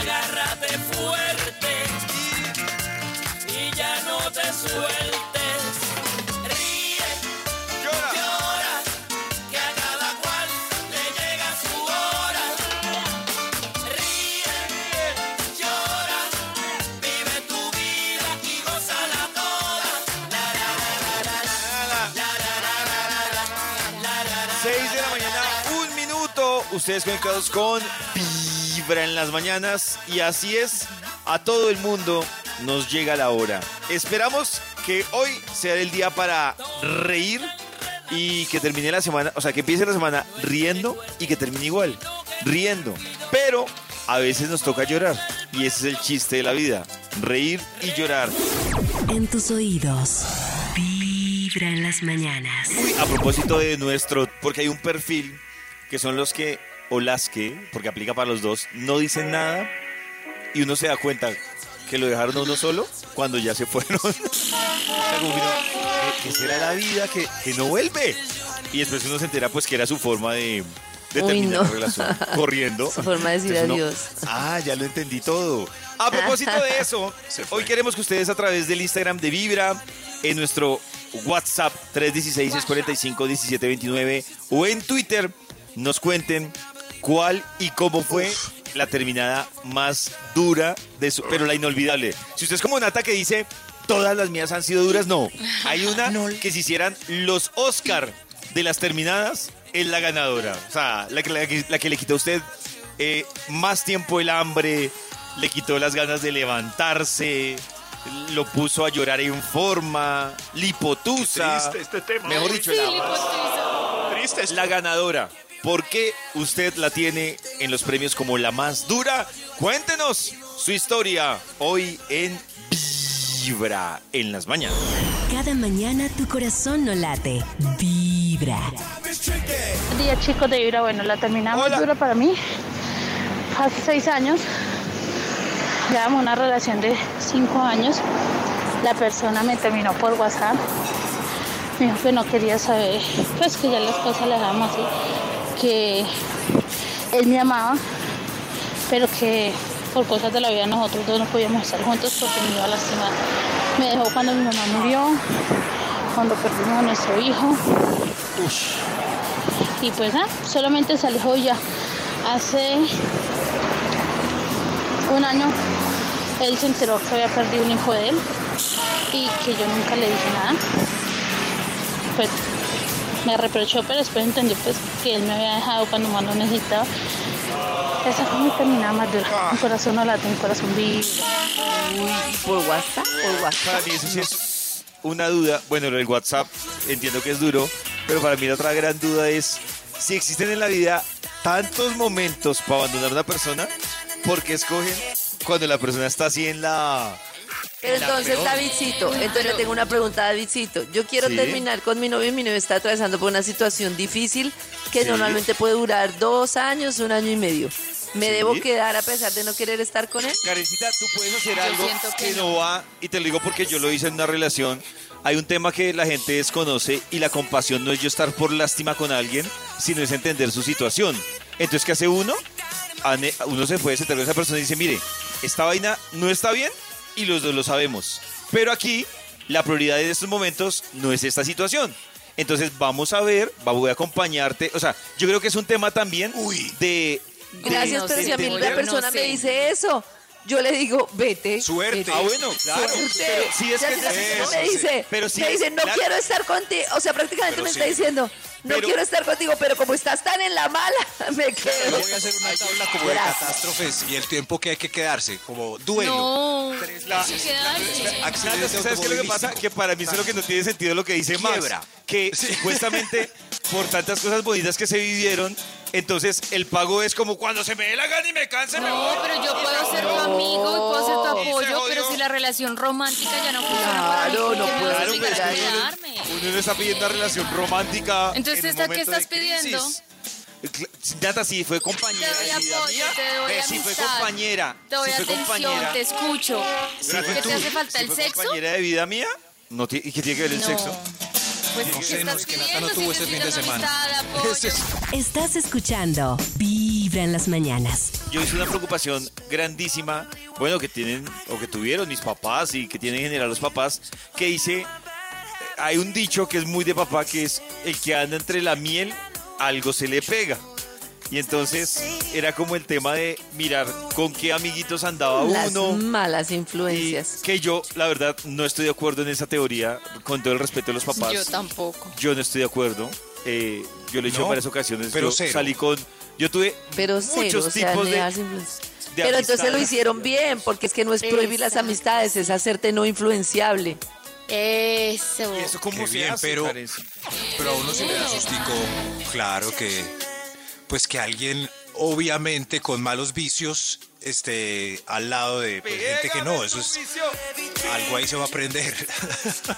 Agárrate fuerte y ya no te sueltes. Ríe, Llora. llora, que a cada cual le llega su hora. Ríe, llora, vive tu vida y gózala toda. La, la, la, la, la, la. 6 de la mañana, un minuto. Ustedes conectados con Vibra en las mañanas. Y así es, a todo el mundo nos llega la hora. Esperamos que hoy sea el día para reír y que termine la semana, o sea, que empiece la semana riendo y que termine igual, riendo. Pero a veces nos toca llorar. Y ese es el chiste de la vida, reír y llorar. En tus oídos, Vibra en las mañanas. Uy, a propósito de nuestro, porque hay un perfil que son los que, o las que, porque aplica para los dos, no dicen nada y uno se da cuenta que lo dejaron a uno solo cuando ya se fueron. O sea, como que uno, ¿qué, qué será la vida que, que no vuelve? Y después uno se entera pues que era su forma de, de Uy, terminar no. la relación, corriendo. Su forma de decir Entonces uno, adiós. ah, ya lo entendí todo. A propósito de eso, hoy queremos que ustedes a través del Instagram de Vibra, en nuestro WhatsApp 316-645-1729 o en Twitter, nos cuenten cuál y cómo fue la terminada más dura de su, pero la inolvidable. Si usted es como Nata que dice, todas las mías han sido duras, no. Hay una que si hicieran los Oscar de las terminadas, es la ganadora. O sea, la que, la que, la que le quitó a usted eh, más tiempo el hambre, le quitó las ganas de levantarse, lo puso a llorar en forma, lipotusa. Triste este tema. Mejor dicho, la, Triste este la ganadora. ¿Por qué usted la tiene en los premios como la más dura? Cuéntenos su historia hoy en Vibra en las mañanas. Cada mañana tu corazón no late. Vibra. Buen día chicos de Vibra, bueno, la terminamos Hola. dura para mí. Hace seis años, llevamos una relación de cinco años. La persona me terminó por WhatsApp. Me dijo que no quería saber, pues que ya las cosas las dejamos así. Que él me amaba, pero que por cosas de la vida nosotros dos no podíamos estar juntos porque me iba a lastimar. Me dejó cuando mi mamá murió, cuando perdimos a nuestro hijo. Y pues nada, solamente se alejó ya. Hace un año él se enteró que había perdido un hijo de él y que yo nunca le dije nada. Pues me reprochó, pero después entendió pues que él me había dejado cuando más lo necesitaba. Esa fue mi terminada más dura. Mi corazón no late, mi corazón vive. Uy, por WhatsApp, por WhatsApp. Para mí eso sí es una duda. Bueno, lo del WhatsApp entiendo que es duro, pero para mí la otra gran duda es si existen en la vida tantos momentos para abandonar a una persona, ¿por qué escogen cuando la persona está así en la... Pero la entonces, peor? Davidcito, entonces le tengo una pregunta a Davidcito. Yo quiero Sí. terminar con mi novio y mi novio está atravesando por una situación difícil que Sí. normalmente puede durar dos años, un año y medio. ¿Me Sí. debo quedar a pesar de no querer estar con él? Karencita, tú puedes hacer algo que, que no va, y te lo digo porque yo lo hice en una relación. Hay un tema que la gente desconoce y la compasión no es yo estar por lástima con alguien, sino es entender su situación. Entonces, ¿qué hace uno? Uno se puede sentar con esa persona y dice, mire, esta vaina no está bien y los dos lo sabemos. Pero aquí, la prioridad en estos momentos no es esta situación. Entonces, vamos a ver, va- voy a acompañarte. O sea, yo creo que es un tema también de... de- Gracias, de pero si a mí la persona me dice eso, yo le digo, vete. Suerte. vete. Ah, bueno, claro. Suerte. Pero sí es Ya que si es la eso, persona me sí. dice, Pero sí me es- dice, no claro. quiero estar contigo. O sea, prácticamente Pero me sí. está diciendo, no Pero- quiero estar contigo, pero como estás tan en la mala, me Yo quedo. voy a hacer una tabla como de Gracias. catástrofes y el tiempo que hay que quedarse, como duelo. No, La- hay que quedarse. Accidente ¿Sabes qué es lo que automovilístico. pasa? Que para mí eso es lo que no tiene sentido lo que dice Max. Quiebra. Que supuestamente por tantas cosas bonitas que se vivieron, entonces el pago es como cuando se me dé la gana y me canse, me No, pero yo puedo ser tu amigo y puedo ser tu apoyo, pero si la relación romántica ya no funciona para mí, Claro, ¿por no qué me puedo a Claro, pero es que? Uno no está pidiendo una relación romántica. Entonces, en un ¿esta qué momento de estás pidiendo? crisis. Nata, sí, fue compañera. Te doy de vida apoyo, mía. te doy Ve, sí, fue amistad, compañera. Te doy sí, fue atención, compañera. te escucho. Sí, ¿Qué fue te hace falta sí, el fue sexo? compañera de vida mía? No, ti- ¿Y qué tiene que ver el No. sexo? Pues, No ¿qué sé, no, estás es que Nata pidiendo? no tuvo Si ese fin de necesitas semana. amistad, apoyo. Ese es- Estás escuchando Vibra en las mañanas. Yo hice una preocupación grandísima, bueno, que tienen o que tuvieron mis papás y que tienen en general los papás, que hice, hay un dicho que es muy de papá, que es el que anda entre la miel, algo se le pega. Y entonces era como el tema de mirar con qué amiguitos andaba Las uno. malas Y influencias. que yo, la verdad, no estoy de acuerdo en esa teoría, con todo el respeto de los papás. Yo tampoco. Yo no estoy de acuerdo. Eh, yo lo he dicho No, en varias ocasiones. pero yo cero. salí con. Yo tuve Pero cero, muchos o sea, tipos de. de Pero entonces lo hicieron bien, porque es que no es prohibir las amistades, es hacerte no influenciable. Eso. ¿Y eso cómo Qué se bien, hace, pero-? Pero a uno se le da sustico, claro que, pues que alguien, obviamente con malos vicios, esté al lado de pues, gente que no, eso es algo ahí se va a aprender.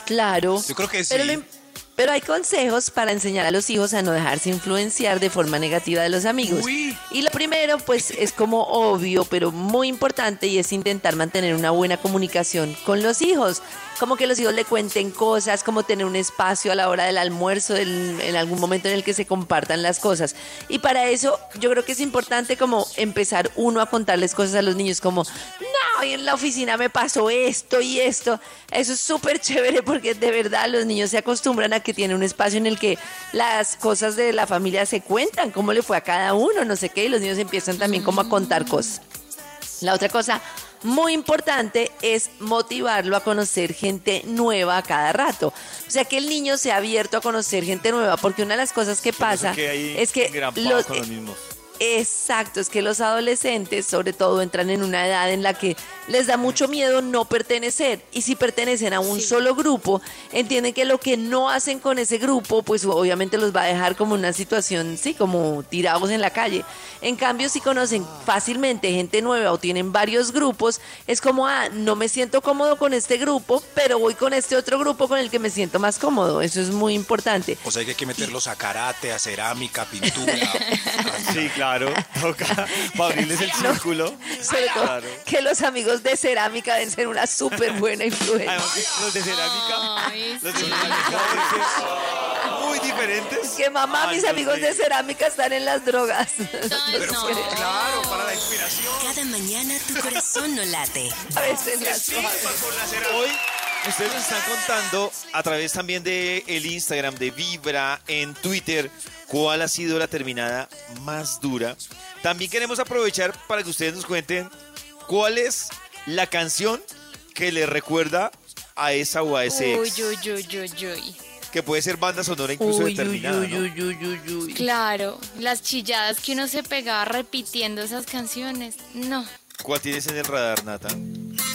Claro. Yo creo que Pero, sí. lo im- pero hay consejos para enseñar a los hijos a no dejarse influenciar de forma negativa de los amigos. Uy. Y lo primero, pues, es como obvio, pero muy importante, y es intentar mantener una buena comunicación con los hijos. Como que los hijos le cuenten cosas, como tener un espacio a la hora del almuerzo, del- en algún momento en el que se compartan las cosas. Y para eso, yo creo que es importante como empezar uno a contarles cosas a los niños, como, no, en la oficina me pasó esto y esto. Eso es súper chévere porque de verdad los niños se acostumbran a que tienen un espacio en el que las cosas de la familia se cuentan, cómo le fue a cada uno, no sé qué, y los niños empiezan también como a contar cosas. La otra cosa muy importante es motivarlo a conocer gente nueva a cada rato. O sea, que el niño sea abierto a conocer gente nueva, porque una de las cosas que pasa es que engrampado los, con los mismos. Exacto, es que los adolescentes sobre todo entran en una edad en la que les da mucho miedo no pertenecer y si pertenecen a un solo grupo, entienden que lo que no hacen con ese grupo, pues obviamente los va a dejar como una situación, sí, como tirados en la calle. En cambio, si conocen fácilmente gente nueva o tienen varios grupos, es como, ah, no me siento cómodo con este grupo, pero voy con este otro grupo con el que me siento más cómodo. Eso es muy importante. O sea, hay que meterlos a karate, a cerámica, a pintura. Sí, claro. Toca para abrirles el círculo. Sobre todo Claro. que los amigos de cerámica deben ser una súper buena influencia. Además, que los de cerámica. Ay, Los de sí. cerámica deben ser muy diferentes. Que mamá, mis amigos de cerámica están en las drogas. Claro, para la inspiración. Cada mañana tu corazón no late. A veces las Hoy ustedes nos están contando a través también de el Instagram de Vibra en Twitter cuál ha sido la terminada más dura. También queremos aprovechar para que ustedes nos cuenten cuál es la canción que les recuerda a esa o a ese Uy, ex, uy, uy, uy, uy. que puede ser banda sonora incluso Uy, uy, determinada. uy, ¿no? uy, uy, uy, uy. Claro, las chilladas que uno se pegaba repitiendo esas canciones. No. ¿Cuál tienes en el radar, Nata?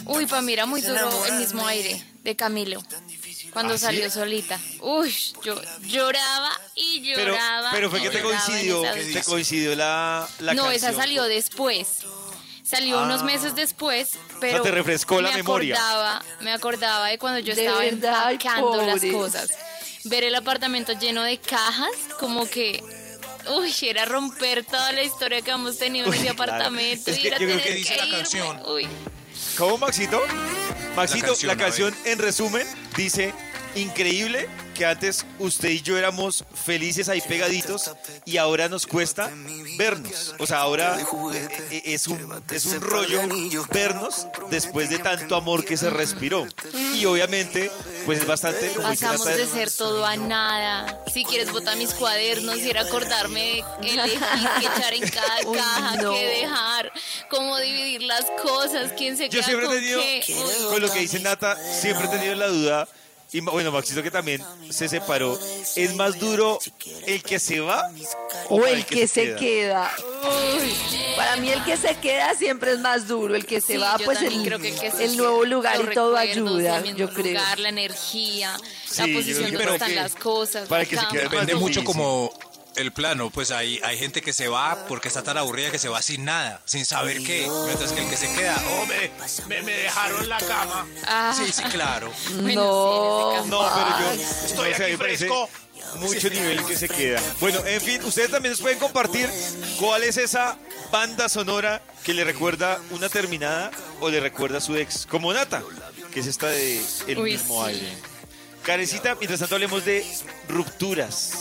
Uy, para mí era muy duro el mismo aire de Camilo. Cuando ¿Ah, sí? salió solita. Uy, yo lloraba y Pero, lloraba. pero fue y que te coincidió, te coincidió la, la no, esa salió después. Salió unos meses después, pero te refrescó la me memoria. Acordaba, me acordaba de cuando yo De estaba verdad, empacando las cosas. Ver el apartamento lleno de cajas, como que, uy, era romper toda la historia que hemos tenido en ese claro. apartamento. Es y que era yo creo tener que dice la irme. canción. Uy, ¿Cómo, Maxito? Maxito, la canción, canción, a ver. en resumen dice, increíble que antes usted y yo éramos felices ahí pegaditos y ahora nos cuesta vernos. O sea, ahora eh, es un, es un rollo vernos después de tanto amor que se respiró. Y obviamente, pues es bastante... Pasamos de ser todo a nada. Si quieres botar mis cuadernos, ir a acordarme de elegir qué echar en cada caja, qué dejar, cómo dividir las cosas, quién se Yo queda siempre he con tenido, qué. Con lo que dice Nata, siempre he tenido la duda, y bueno, Maxito que también se separó, ¿es más duro el que se va O el que se queda. Uy, para mí el que se queda siempre es más duro. El que se Sí, va, pues el, creo que el que se el nuevo queda, lugar y todo ayuda, el yo creo. lugar, la energía, Sí, la posición donde están las cosas. para la que se quede Depende mucho como el plano, pues hay, hay gente que se va porque está tan aburrida que se va sin nada, sin saber qué. Mientras que el que se queda, oh, me, me, me dejaron la cama. Ah, Sí, sí, claro. No. No, pero yo Estoy aquí fresco. Mucho nivel que se queda. Bueno, en fin, ustedes también nos pueden compartir cuál es esa banda sonora que le recuerda una terminada o le recuerda a su ex, como Nata, que es esta de El Uy, mismo sí. aire. Carecita, mientras tanto hablemos de rupturas.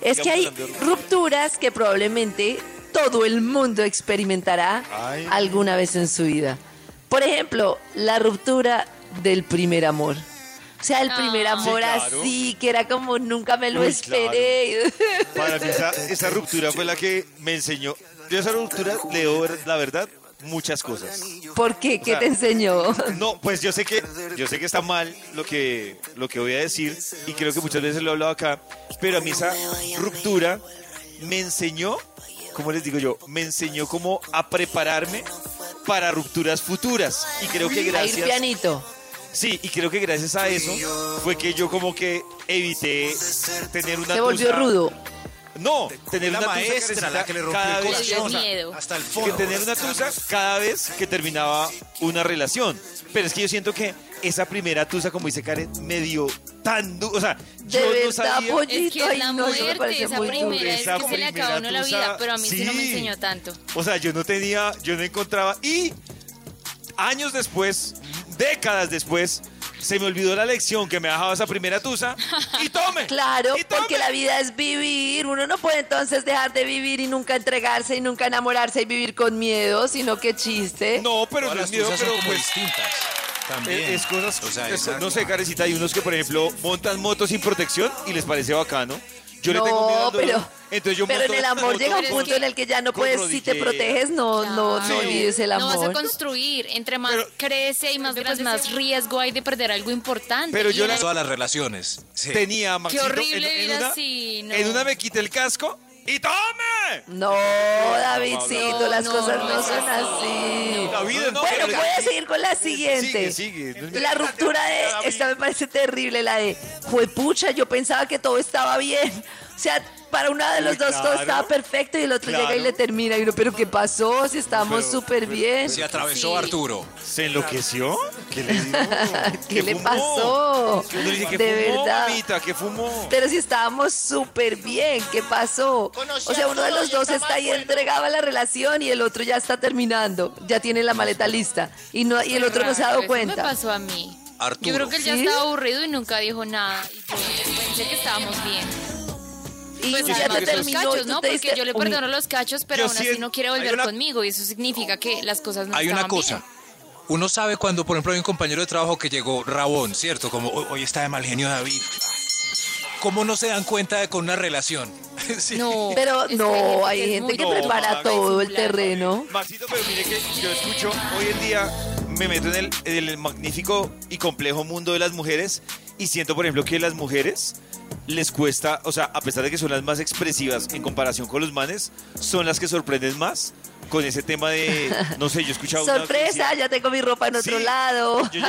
Es que hay rupturas que probablemente todo el mundo experimentará Ay. alguna vez en su vida. Por ejemplo, la ruptura del primer amor. O sea, el primer Ah. amor Sí, claro. así, que era como nunca me lo Uy, esperé. Para mí esa, esa ruptura fue la que me enseñó. Yo esa ruptura le doy, la verdad, muchas cosas. ¿Por qué? ¿Qué sea, te enseñó? No, pues yo sé que yo sé que está mal lo que lo que voy a decir y creo que muchas veces lo he hablado acá, pero a mí esa ruptura me enseñó, ¿cómo les digo yo? Me enseñó como a prepararme para rupturas futuras y creo que A ir gracias pianito. Sí, y creo que gracias a eso fue que yo como que evité tener una Se volvió tusa- rudo. No, tener una tusa maestra la que le rompió cada el corazón miedo. hasta el que fondo. tener una tusa cada vez que terminaba una relación. Pero es que yo siento que esa primera tusa, como dice Karen, me dio tan duro. O sea, yo De no verdad, sabía. pollito. Es que ay, la no, me esa muy duro. primera es Esa que se le acaba a uno la primera vida, pero a mí sí. no me sí. enseñó tanto. O sea, yo no tenía, yo no encontraba. Y años después, décadas después, se me olvidó la lección que me dejaba esa primera tusa. Y tome. Claro, y tome. porque la vida es vivir. Uno no puede entonces dejar de vivir y nunca entregarse y nunca enamorarse y vivir con miedo, sino que chiste. No, pero Todas no las es miedo, cosas son pero como pues. distintas. También. Es, es cosas, O sea, es- exacto. no sé, Carecita, hay unos que, por ejemplo, montan motos sin protección y les parece bacano. Yo le No, tengo miedo al dolor, pero- entonces yo Pero en el amor llega un punto en el que ya no puedes, si te proteges, no, no, no olvides el No vas a amor. construir. Entre más Pero- crece y más pues más riesgo hay de perder algo importante. Pero Y yo en la- Todas las relaciones. Sí. tenía Maxito, horrible en, en vivir una, así, no. en una me quité el casco y ¡tome! No, Davidcito, No, las no, cosas no son así. No, Bueno, voy a seguir con la siguiente. Sigue, sigue. La ruptura de. Esta me parece terrible, la de. Juepucha, yo pensaba que todo estaba bien. O sea, para uno de los Uy, dos todo estaba perfecto y el otro Claro. llega y le termina. Y uno, ¿pero qué pasó? Si estábamos súper bien. Se atravesó Sí. Arturo. ¿Se enloqueció? ¿Qué le dio? ¿Qué le fumó? pasó? Que uno dice, ¿qué De fumó, verdad. mamita? ¿Qué fumó? Pero si estábamos súper bien, ¿qué pasó? O sea, uno de los dos está ahí entregado a la relación y el otro ya está terminando, ya tiene la maleta lista y no y el otro no se ha dado cuenta. pasó a mí. Arturo. Yo creo que él ya ¿Sí? estaba aburrido y nunca dijo nada. Y yo pensé que estábamos bien. Y Pues ya te los terminó y cachos, ¿no? Porque diste- yo le perdono los cachos, pero Yo aún así no quiere volver una- conmigo y eso significa que las cosas no Hay una cosa. bien. Uno sabe cuando, por ejemplo, hay un compañero de trabajo que llegó rabón, ¿cierto? Como "Hoy- hoy está de mal genio David. ¿Cómo no se dan cuenta de con una relación? Sí. No, Pero no, hay gente que muy prepara todo el terreno. Maxito, pero mire que yo escucho hoy en día, me meto en el, en el magnífico y complejo mundo de las mujeres y siento, por ejemplo, que las mujeres les cuesta, o sea, a pesar de que son las más expresivas en comparación con los manes, son las que sorprenden más con ese tema de, no sé, yo he escuchado Sorpresa, ya tengo mi ropa en otro Sí. lado. Yo, que-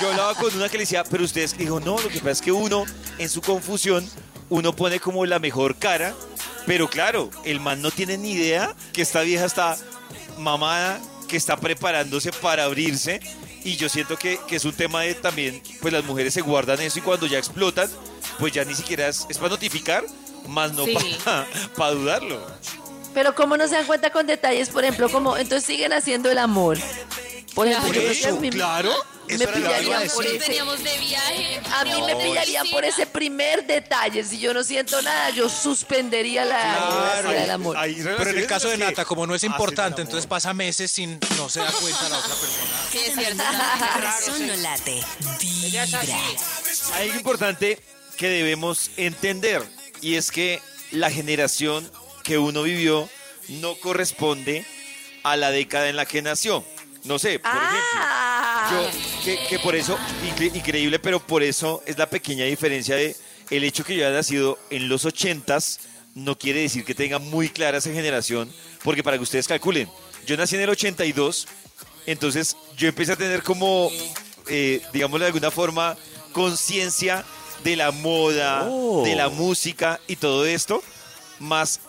yo hablaba con una que le decía, pero ustedes, dijo, no, lo que pasa es que uno, en su confusión, uno pone como la mejor cara, pero claro, el man no tiene ni idea que esta vieja está mamada, que está preparándose para abrirse, y yo siento que, que es un tema de también, pues las mujeres se guardan eso y cuando ya explotan, pues ya ni siquiera es, es para notificar, más no Sí. para dudarlo. Pero cómo no se dan cuenta con detalles, por ejemplo, como entonces siguen haciendo el amor. Por ejemplo, a Eso, claro. Me pillarían por Nosotros ese... veníamos de viaje. A mí me pillarían por ese primer detalle. Si yo no siento nada, yo suspendería la Claro. del amor. Hay Pero en el caso de Nata, como no es importante, entonces pasa meses sin no se da cuenta la otra persona. Sí, es cierto. Corazón no late. Vibra. Hay algo importante que debemos entender y es que la generación que uno vivió no corresponde a la década en la que nació. No sé, por Ah. ejemplo, yo, que, que por eso, incre- increíble, pero por eso es la pequeña diferencia de el hecho que yo haya nacido en los ochentas no quiere decir que tenga muy clara esa generación, porque para que ustedes calculen, yo nací en el 82, entonces yo empecé a tener como, eh, digámoslo de alguna forma, conciencia de la moda, Oh. de la música y todo esto, más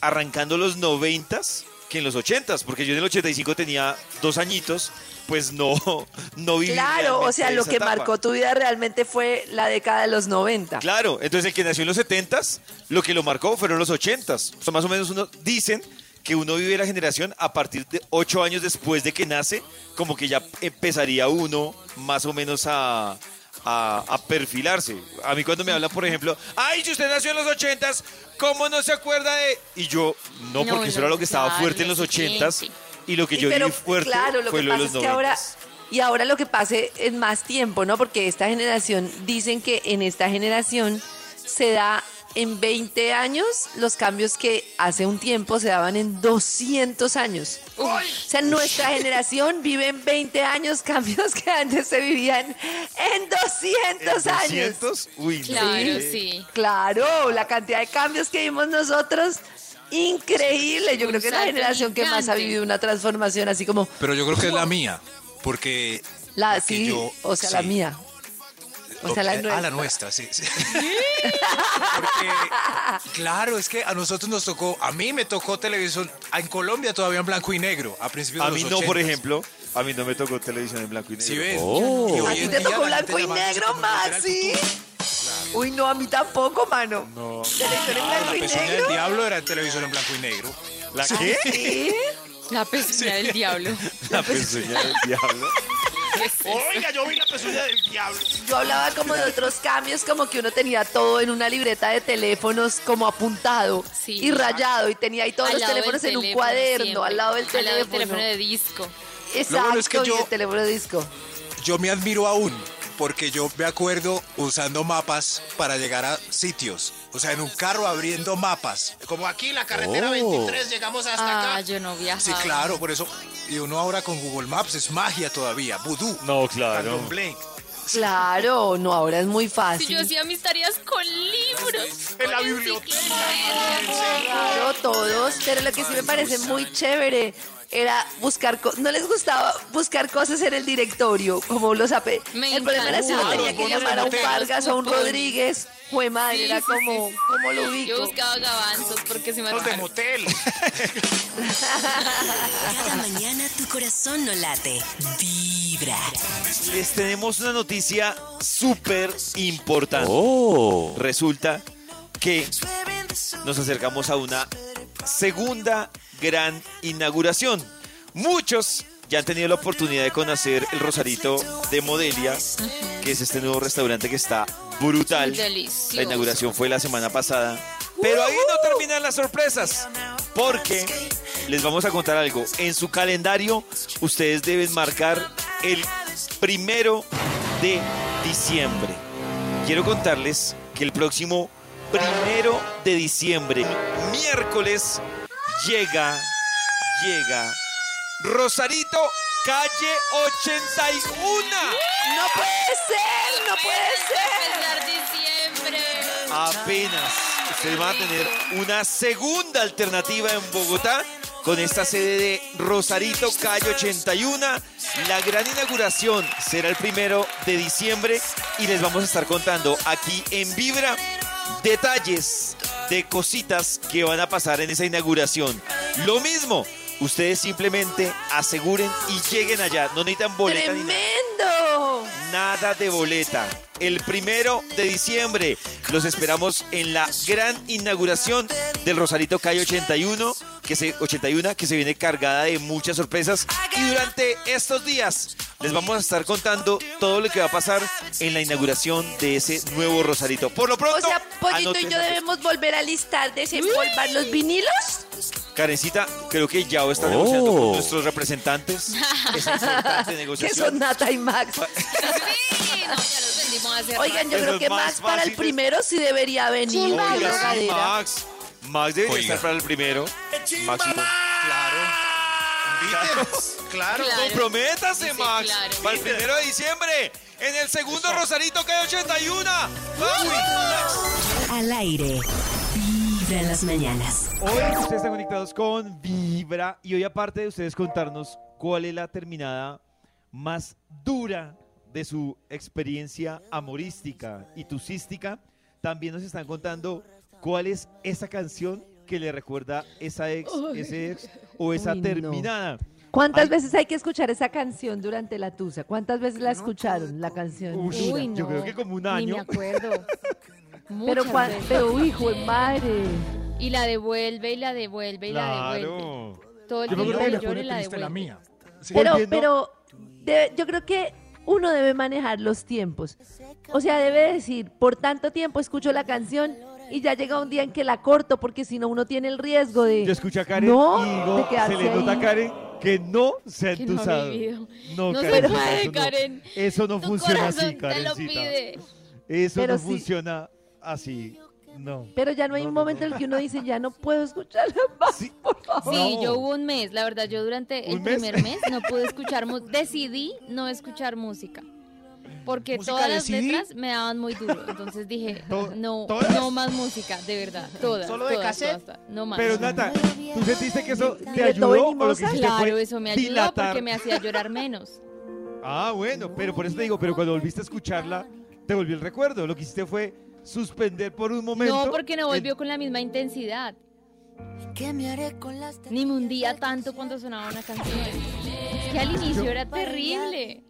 arrancando los noventas que en los ochentas, porque yo en el 85 tenía dos añitos, pues no, no viví Claro, o sea, lo que etapa. marcó tu vida realmente fue la década de los 90. Claro, entonces el que nació en los 70s, lo que lo marcó fueron los 80s. O sea, más o menos uno dicen que uno vive la generación a partir de ocho años después de que nace, como que ya empezaría uno más o menos a, a, a perfilarse. A mí cuando me hablan, por ejemplo, ay, si usted nació en los 80s, ¿cómo no se acuerda de...? Y yo, no, No, porque eso no, era lo que estaba fuerte en los lo 80s siguiente. y lo que Y yo pero, viví fuerte claro, lo fue que lo de los es 90s. y ahora lo que pase en más tiempo, ¿no? Porque esta generación dicen que en esta generación se da en 20 años los cambios que hace un tiempo se daban en 200 años. O sea, nuestra generación vive en 20 años cambios que antes se vivían en 200 ¿En años. 200? Uy, no. Claro, sí. Claro, la cantidad de cambios que vimos nosotros, increíble. Yo creo que es la generación que más ha vivido una transformación así como Pero yo creo que es la mía, porque la, porque sí, yo- o sea, la mía. O sea, la Ok, nuestra. Ah, la nuestra, sí. sí. Porque, claro, es que a nosotros nos tocó, a mí me tocó televisión, en Colombia todavía en blanco y negro, a principios A de mí los no, por 80s. ejemplo, a mí no me tocó televisión en blanco y negro. ¿Sí ven? Oh. Y hoy ¿A ti en te tocó la blanco y la negro, Maxi? Uy, no, a mí tampoco, mano. No. ¿Televisión en Ah, blanco la y pezuña del negro? diablo era en televisión en blanco y negro. ¿La qué? ¿Sí? La pezuña del diablo. La pezuña del diablo. Oiga, yo vi la pezuña del diablo. Yo hablaba como de otros cambios, como que uno tenía todo en una libreta de teléfonos como apuntado Sí. y rayado y tenía ahí todos Al los teléfonos en un teléfono cuaderno, siempre. al lado del Al lado del teléfono. teléfono de disco. Exacto, bueno es que y yo- el teléfono de disco. Yo me admiro aún, porque yo me acuerdo usando mapas para llegar a sitios. O sea, en un carro abriendo mapas. Como aquí, la carretera Oh. 23, llegamos hasta Ah, acá. yo no viajaba. Sí, claro, por eso. Y uno ahora con Google Maps es magia todavía, vudú. No, claro. Claro, no, ahora es muy Si fácil. yo hacía mis tareas con libros. En la biblioteca. Claro, todos, pero lo que sí me parece muy chévere era buscar, no les gustaba buscar cosas en el directorio, como los AP. Me el problema era si uno tenía que llamar a un Vargas o a un. Rodríguez. Jue madre, Sí, era sí, como, sí. ¿cómo lo ubico? Yo buscaba gabanzos porque se me Los de motel. Cada mañana tu corazón no late. Vibra. Les tenemos una noticia súper importante. Oh. Resulta que nos acercamos a una segunda gran inauguración. Muchos ya han tenido la oportunidad de conocer el Rosarito de Modelia, que es este nuevo restaurante que está brutal. Delicioso. La inauguración fue la semana pasada. Pero ahí no terminan las sorpresas, porque les vamos a contar algo. En su calendario, ustedes deben marcar el primero de diciembre. Quiero contarles que el próximo primero de diciembre, miércoles, llega, llega Rosarito, calle 81. No puede ser, no puede ser. Diciembre. Apenas ustedes van a tener una segunda alternativa en Bogotá con esta sede de Rosarito, calle 81. La gran inauguración será el primero de diciembre y les vamos a estar contando aquí en Vibra detalles de cositas que van a pasar en esa inauguración. Lo mismo, ustedes simplemente aseguren y lleguen allá. No necesitan boleta ni nada. Tremendo. Nada de boleta. El primero de diciembre los esperamos en la gran inauguración del Rosarito Calle 81 que se 81 que se viene cargada de muchas sorpresas y durante estos días les vamos a estar contando todo lo que va a pasar en la inauguración de ese nuevo Rosarito. Por lo O pronto, sea, Pollito y yo debemos volver a listar, desempolvar los vinilos. Karencita, creo que Yao está Oh. negociando con nuestros representantes. Es importante Que negociación. son Nata y Max. Sí, no, ya los vendimos hace Oigan, yo Eso creo que Max para el primero sí debería venir. Oiga, sí. Max. Max debería Oiga. estar para el primero. Max, Claro. Invítenos. Claro. Claro. comprométase, Sí, Max. claro. Para el primero de diciembre. En el segundo Rosarito que hay 81. ¡Vamos! Al aire. Vibra en las mañanas. Hoy ustedes están conectados con Vibra y hoy aparte de ustedes contarnos cuál es la terminada más dura de su experiencia amorística y tusística, también nos están contando cuál es esa canción que le recuerda esa ex, ese ex o esa Uy, no. terminada. ¿Cuántas Ay. veces hay que escuchar esa canción durante la tusa? ¿Cuántas veces la escucharon, la canción? Uy, dura? yo creo que como un Ni año. me acuerdo. Pero, cuan- hijo de madre. Y la devuelve y la devuelve y la devuelve. Claro. Todo el Yo que que llore la devuelve. mía. Pero, pero de- yo creo que uno debe manejar los tiempos. O sea, debe decir, por tanto tiempo escucho la canción y ya llega un día en que la corto, porque si no uno tiene el riesgo de... Yo escucho a Karen No, y de digo, quedarse se le nota a. Karen que no se ha no entusado. No, No se puede, eso no- Karen. Eso no Tu funciona así, Karencita. Eso Pero no sí. funciona así. No. Pero ya no hay No, un no, momento no. en el que uno dice, ya no puedo escucharla más, Sí. por favor. Sí, No. yo hubo un mes, la verdad, yo durante el primer mes no pude escuchar música, decidí no escuchar música, porque ¿Música todas las CD? letras me daban muy duro, entonces dije, no, ¿todas? no más música, de verdad, todas, ¿Solo de todas, cassette? todas, todas, no más. Pero Nata, ¿tú sentiste que eso te ayudó o lo que Claro, fue eso me ayudó dilatar? porque me hacía llorar menos. Ah, bueno, pero por eso te digo, pero cuando volviste a escucharla, te volvió el recuerdo. Lo que hiciste fue suspender por un momento. No, porque no el- volvió con la misma intensidad. Ni me hundía tanto cuando sonaba una canción. Es que al inicio era terrible.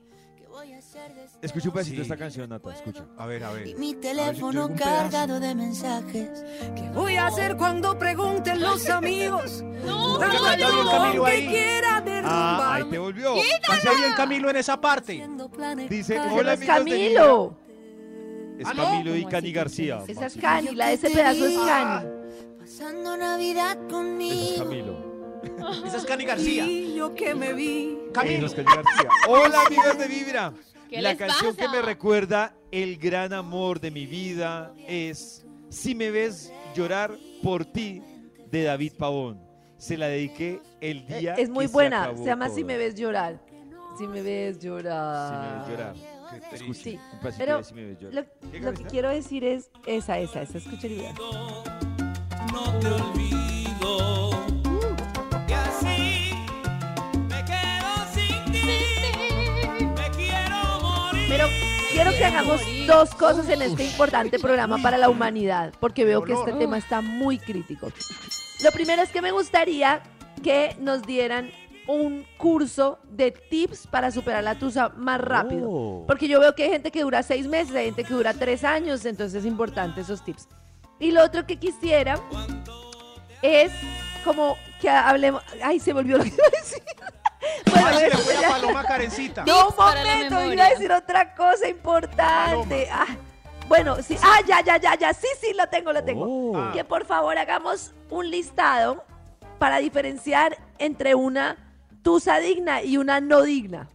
Escucha un pedacito Sí. esta canción, Nata, escucha. A ver, a ver. Mi ver si teléfono cargado de mensajes. ¿Qué voy a hacer cuando pregunten los amigos? No, Oiga, canta bien Camilo ahí. quiera Ah, ahí te volvió. Canta bien Camilo en esa parte. Dice, hola no es amigos de Camilo. Es ¿Ah, no? Camilo y ¿Cómo Cani? García. Esa es. Cani, la de ese pedazo es Cani. Pasando Navidad Ese es conmigo. Camilo. Esa es Cani García. Y yo que me vi. Camilo. Cani García. Hola amigos de Vibra. ¿Qué La les canción pasa? que me recuerda el gran amor de mi vida es Si me ves llorar por ti de David Pavón. Se la dediqué el día Es muy que se buena. acabó Se llama todo. Si me ves llorar. Si me ves Si me llorar. ves llorar. Sí, pero de Si me ves llorar. Lo, ¿Qué, lo que quiero decir es esa, esa, esa. Escucha el video. no te olvido. Que hagamos dos cosas en este importante programa para la humanidad, porque veo que este tema está muy crítico. Lo primero es que me gustaría que nos dieran un curso de tips para superar la tusa más rápido. Oh. Porque yo veo que hay gente que dura seis meses, hay gente que dura tres años, entonces es importante esos tips. Y lo otro que quisiera es como que hablemos... Ay, se volvió lo que iba a decir. Bueno, Ay, se le fue la paloma Karencita. no, un momento, iba a decir otra cosa importante. Ah, bueno, sí, ah, ya, ya, ya, ya, sí, sí, lo tengo, lo tengo. Oh. Que por favor hagamos un listado para diferenciar entre una tusa digna y una no digna.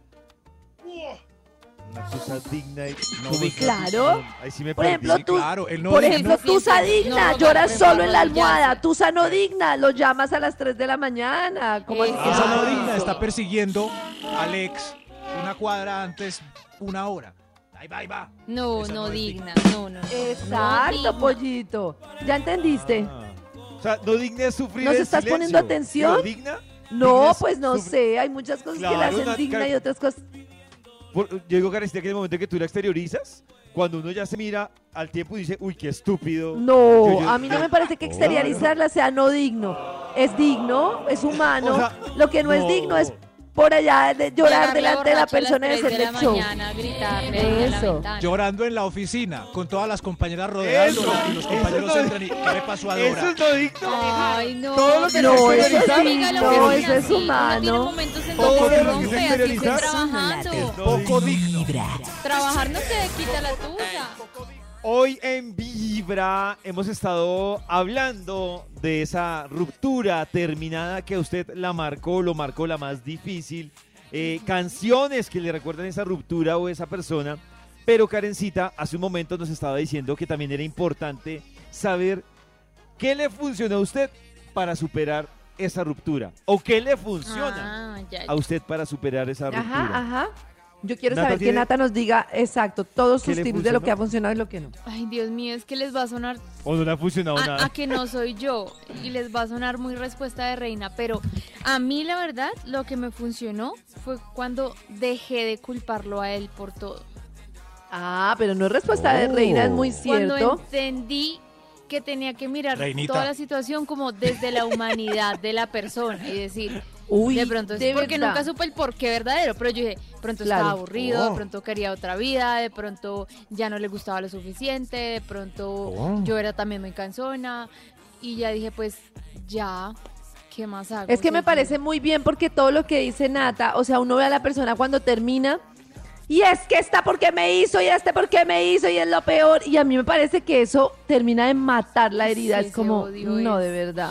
Una cosa digna y no. Claro. Ahí sí me Por perdí. ejemplo, Sí, tú, claro, el no por digno. ejemplo, tusa digna, no, lloras no, solo en la almohada. Tusa no digna, lo llamas a las 3 de la mañana. ¿Cómo así que Exacto. Esa no digna? está persiguiendo al ex una cuadra antes, una hora. Ahí va, ahí va. No, Esa no, no es digna, no, no. no. Exacto, digna. pollito. ¿Ya entendiste? Ah. O sea, no digna es sufrir ¿Nos en estás silencio. poniendo atención? Pero digna? No, digna es pues no sufrir- sé. Hay muchas cosas que la Claro, hacen Nat, digna y otras cosas. Por- yo digo, Karencita, que en el momento que tú la exteriorizas, cuando uno ya se mira al tiempo y dice, uy, qué estúpido. No, Yo- yo- a mí no me parece que exteriorizarla sea no digno. Es digno, es humano. O sea, Lo que no, es no. digno es por allá de llorar delante de la persona de hacerle show. mañana, gritarle Eso. Llorando en la oficina, con todas las compañeras rodeándola y los compañeros no- entran y ¿qué le pasó a Dora? Eso es no. Ay, no. Todo lo que pero No, se eso exterioriza- no, eso es así, uno humano. tiene momentos en Todo donde se lo que se exterioriza- trabajando. Poco digno. Trabajar no te quita la tuya. Hoy en Vibra hemos estado hablando de esa ruptura terminada que a usted la marcó, lo marcó la más difícil, eh, canciones que le recuerdan esa ruptura o esa persona, pero Karencita hace un momento nos estaba diciendo que también era importante saber qué le funcionó a usted para superar esa ruptura. O qué le funciona Ah, ya, a usted para superar esa ruptura. Ajá, ajá. Yo quiero Nata saber que Nata nos diga exacto todos ¿Qué sus tips de lo que ha funcionado y lo que no. Ay, Dios mío, es que les va a sonar O no le ha funcionado a, nada. a que no soy yo y les va a sonar muy respuesta de reina, pero a mí la verdad lo que me funcionó fue cuando dejé de culparlo a él por todo. Ah, pero no es respuesta de reina, es muy Cuando cierto. entendí que tenía que mirar Reinita. toda la situación como desde la humanidad de la persona y decir, Uy, de pronto es de porque verdad. nunca supe el por qué verdadero, pero yo dije, de pronto Claro. estaba aburrido, Oh. de pronto quería otra vida, de pronto ya no le gustaba lo suficiente, de pronto Oh. yo era también muy cansona y ya dije, pues ya, ¿qué más hago? Es que me parece muy bien porque todo lo que dice Nata, o sea, uno ve a la persona cuando termina y es que esta porque me hizo y este porque me hizo y es lo peor. Y a mí me parece que eso termina de matar la herida. Sí, es como, no, es- de verdad.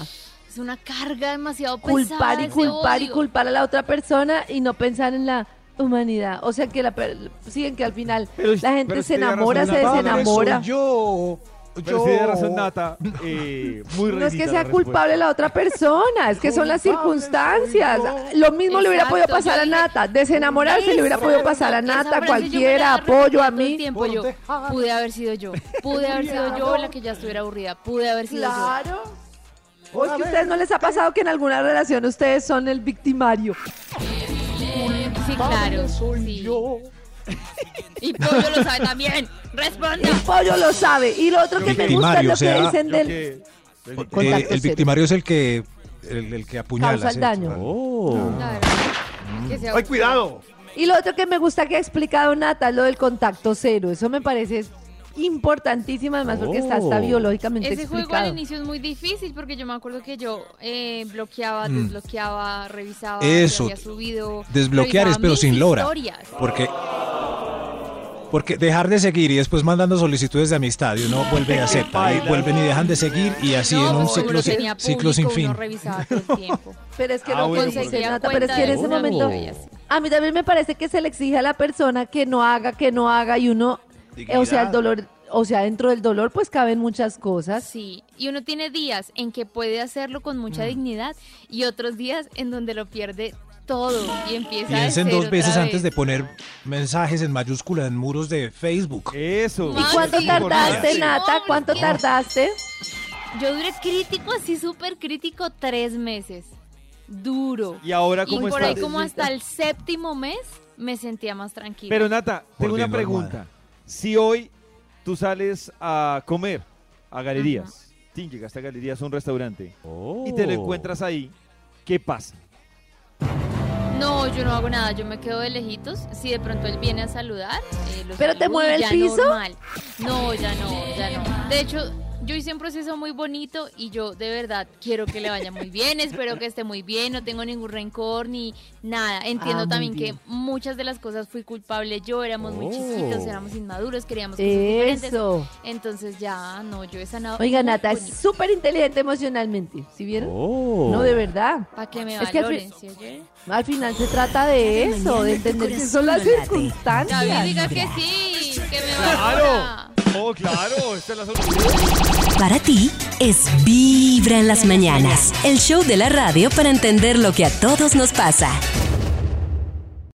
Es una carga demasiado pesada. Culpar y culpar y culpar a la otra persona y no pensar en la humanidad. O sea, que la per- siguen que al final Pero- la gente pero se enamora, razón, se desenamora. yo. Pero yo. sí tiene razón Nata, eh, muy No es que sea la culpable la otra persona, es que son las circunstancias. Lo mismo le hubiera podido pasar yo a Nata, desenamorarse le hubiera podido pasar a Nata, yo cualquiera, apoyo a mí. tiempo, yo, pude haber sido yo, pude haber sido yo la que ya estuviera aburrida, pude haber sido yo. Claro. ¿O es que a ustedes no les ha pasado que en alguna relación ustedes son el victimario? Sí, claro. sí. Y Pollo lo sabe también. Responda. El pollo lo sabe. Y lo otro que me gusta es lo o sea, que dicen Yo del... que- Eh, el cero. victimario es el que el, el que apuñala. Causa el daño. Claro. Que sea ¡Ay, cuidado! Y lo otro que me gusta que ha explicado Nata es lo del contacto cero. Eso me parece importantísimo además porque está hasta Oh. biológicamente Ese juego al inicio es muy difícil porque yo me acuerdo que yo eh, bloqueaba, Mm. desbloqueaba, revisaba, Eso. había subido, Desbloquear es pero sin Lora. historias. Porque porque dejar de seguir y después mandando solicitudes de amistad y uno vuelve a aceptar y vuelven y dejan de seguir y así No, en un ciclo, tenía ciclo sin fin. uno revisaba todo el tiempo. Pero es que Ah, no bueno, conseguía Nata, pero es que en ese momento a mí también me parece que se le exige a la persona que no haga, que no haga y uno, o sea, el dolor, o sea, dentro del dolor pues caben muchas cosas. Sí, y uno tiene días en que puede hacerlo con mucha Mm. dignidad y otros días en donde lo pierde todo y empieza a Piensen dos veces otra antes de poner mensajes en mayúscula en muros de Facebook. Eso. ¿Y cuánto tardaste, Nata? ¿Cuánto tardaste? Yo duré crítico, así súper crítico, tres meses. Duro. ¿Y ahora Y cómo por está? ahí como hasta el séptimo mes me sentía más tranquila. Pero Nata, tengo una pregunta. Si hoy tú sales a comer a galerías, tin, llegaste a galerías, un restaurante, y te lo encuentras ahí, ¿qué pasa? No, yo no hago nada, yo me quedo de lejitos. Si de pronto él viene a saludar, eh, lo ¿Pero te saludo mueve y el ya piso? normal. No, ya no, ya no. De hecho, yo hice un proceso muy bonito y yo de verdad quiero que le vaya muy bien, espero que esté muy bien, no tengo ningún rencor ni nada. Entiendo Ah, también bien. que muchas de las cosas fui culpable yo, éramos muy Oh. chiquitos, éramos inmaduros, queríamos cosas diferentes. Eso. Entonces ya, no, yo he sanado. Oiga, Nata, es súper inteligente emocionalmente. ¿Sí vieron? Oh. No, de verdad. Para que me Es que al valoren, fin- ¿sí oye? Al final se trata de eso, de entender que son las late. David, circunstancias. diga que sí, que me ¡Claro! Oh, claro, esta es la solución. Para ti es Vibra en las mañanas, el show de la radio para entender lo que a todos nos pasa.